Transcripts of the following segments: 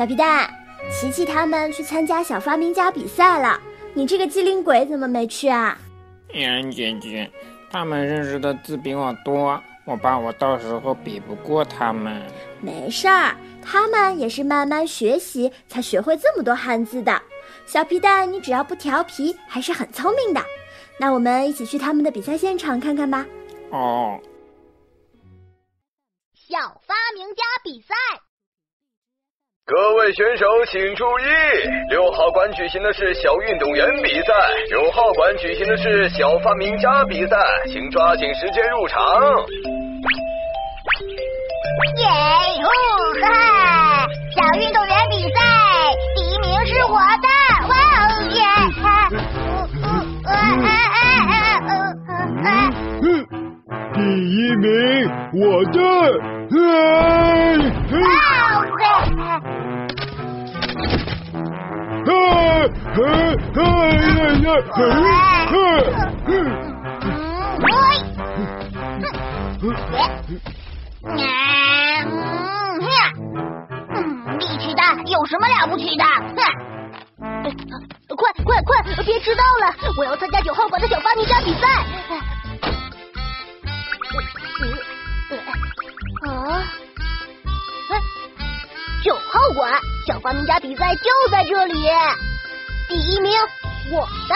小皮蛋，琪琪他们去参加小发明家比赛了，你这个机灵鬼怎么没去啊？杨姐姐，他们认识的字比我多，我怕我到时候比不过他们。没事儿，他们也是慢慢学习才学会这么多汉字的。小皮蛋，你只要不调皮，还是很聪明的。那我们一起去他们的比赛现场看看吧。哦，小发明家比赛。各位选手请注意，六号馆举行的是小运动员比赛，九号馆举行的是小发明家比赛，请抓紧时间入场。耶哦哈！小运动员比赛第一名是我的，哇哦耶！嗯第一名，我的，力气大有什么了不起的？哼！快快快，别迟到了！我要参加九号馆的小发明家比赛。啊！九号馆小发明家比赛就在这里，第一名我的。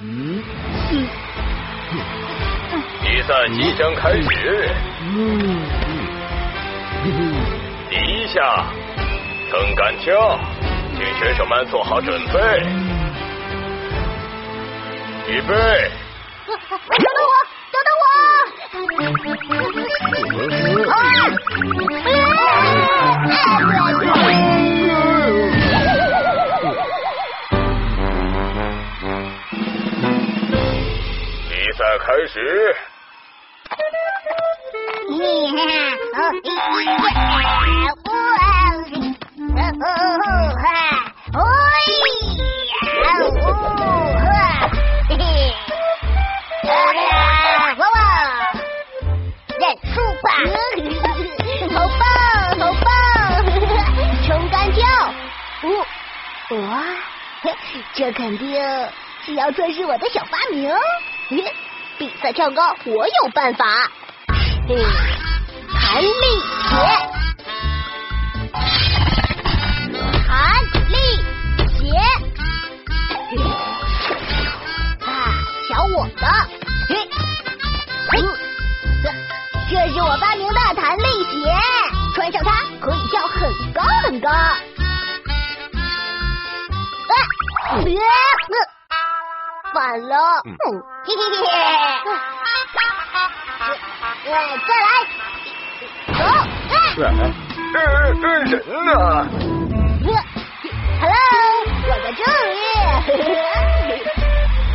嗯。比赛即将开始。第一下，撑杆跳，请选手们做好准备。预备。哇，这肯定是要测试我的小发明。比赛跳高，我有办法。弹力鞋，弹力鞋，啊，瞧我的！这是我发明的弹力鞋，穿上它可以跳很高很高。别，反了，嘿嘿嘿嘿。再来，走！人呢？Hello，我在这里。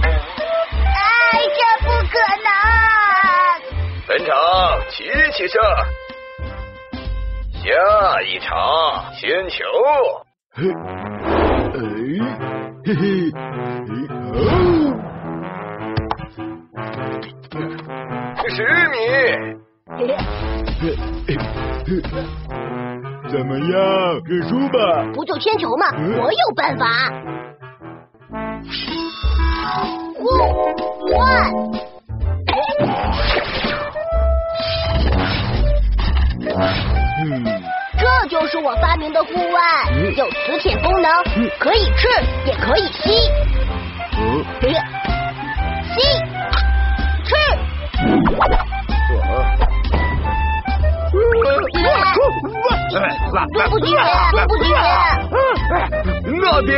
哎，这不可能！本场齐齐胜，下一场先球。嘿，哎，嘿嘿，哦。十米，怎么样？认输吧？不就铅球吗？我有办法。呼万，嗯，这就是我发明的护腕，有磁铁功能，可以吃也可以吸。吸。不举，不举，那边。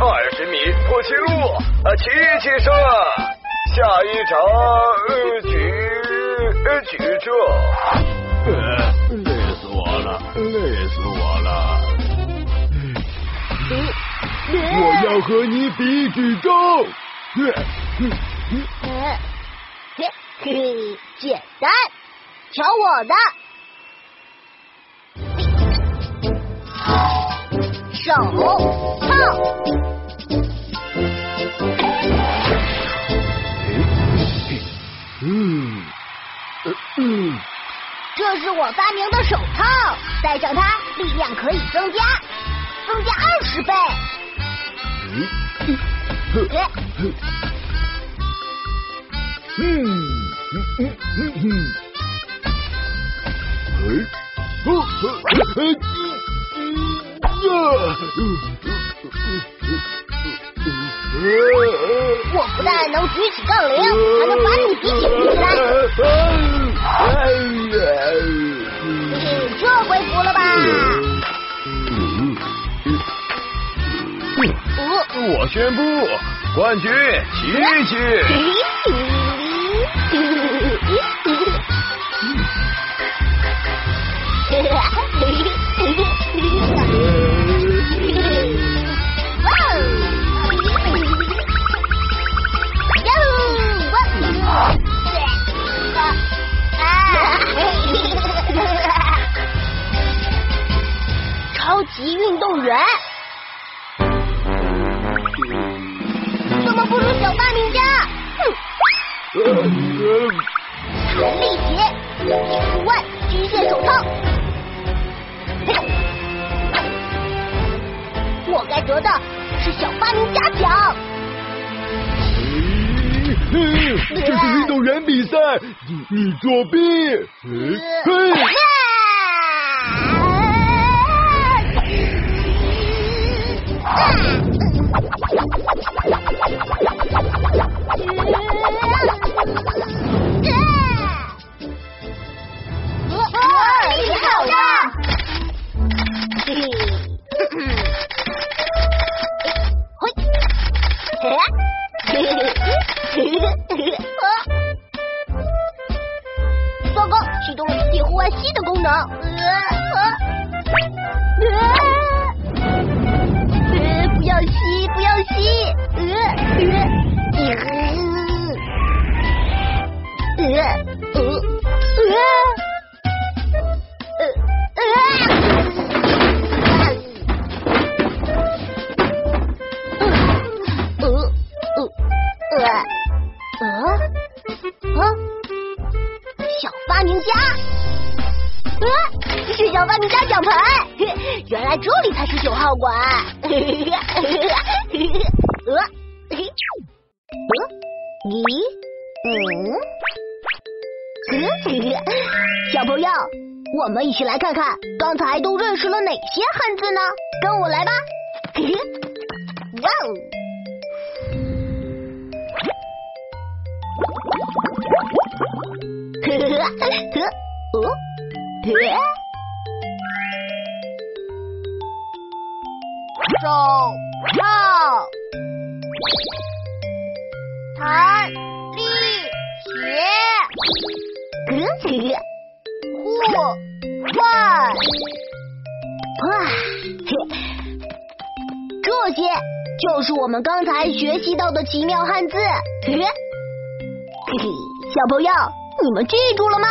二十米破纪录，齐齐胜，下一场举举重。累死我了，累死我了。我要和你比举重。嗯。嗯，别嘿，简单，瞧我的，手套。嗯。嗯，这是我发明的手套，戴上它，力量可以增加，增加二十倍。嗯。嗯，嗯。嗯。嗯嗯嗯嗯，哎，哦哎我不但能举起杠铃，还能把你举起起来。哎呀！嘿嘿，这回服了吧？我宣布，冠军琪琪。级运动员，怎么不如小发明家？哼！弹力鞋，户外机械手套，我该得的是小发明家奖。这是运动员比赛，你你作弊！嘿，嘿，嗯，喂，哎，嘿嘿嘿嘿嘿，哦糟糕，启动了自己户外吸的功能。嗯？啊小发明家，呃，是小发明家奖牌，原来这里才是九号馆。呃，咦，嗯，小朋友。我们一起来看看刚才都认识了哪些汉字呢？跟我来吧！哇哦！呵呵呵，哦，呵，手套，弹力鞋，呵呵。户外，哇，这些就是我们刚才学习到的奇妙汉字。嘿嘿，小朋友，你们记住了吗？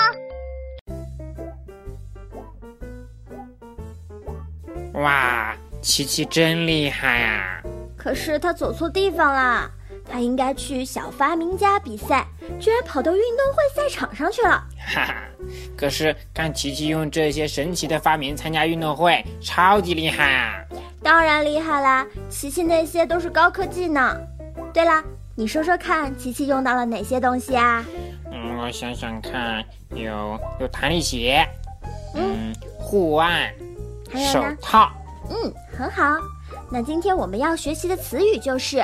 哇，琪琪真厉害啊！可是他走错地方啦，他应该去小发明家比赛，居然跑到运动会赛场上去了。哈哈，可是看琪琪用这些神奇的发明参加运动会，超级厉害啊！当然厉害啦，琪琪那些都是高科技呢。对了，你说说看，琪琪用到了哪些东西啊？嗯，我想想看，有有弹力鞋，嗯，护腕，手套。嗯，很好。那今天我们要学习的词语就是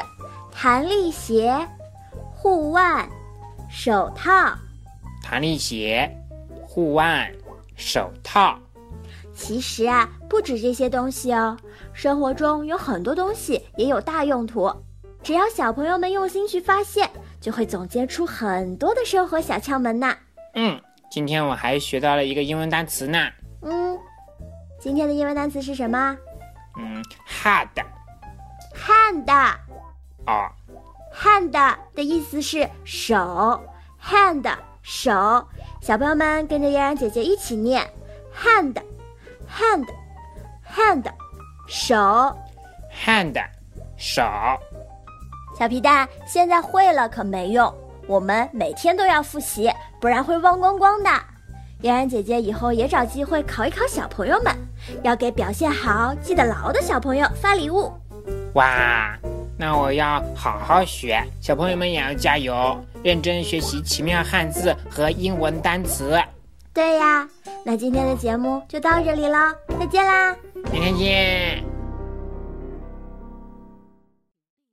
弹力鞋、护腕、手套。弹力鞋、护腕、手套。其实啊，不止这些东西哦，生活中有很多东西也有大用途。只要小朋友们用心去发现，就会总结出很多的生活小窍门呢。嗯，今天我还学到了一个英文单词呢。嗯，今天的英文单词是什么？嗯，hand。hand。哦。hand 的意思是手，hand。手，小朋友们跟着嫣然姐姐一起念，hand，hand，hand，手，hand，手。小皮蛋，现在会了可没用，我们每天都要复习，不然会忘光光的。嫣然姐姐以后也找机会考一考小朋友们，要给表现好、记得牢的小朋友发礼物。哇，那我要好好学，小朋友们也要加油，认真学习奇妙汉字和英文单词。对呀，那今天的节目就到这里了，再见啦！明天见。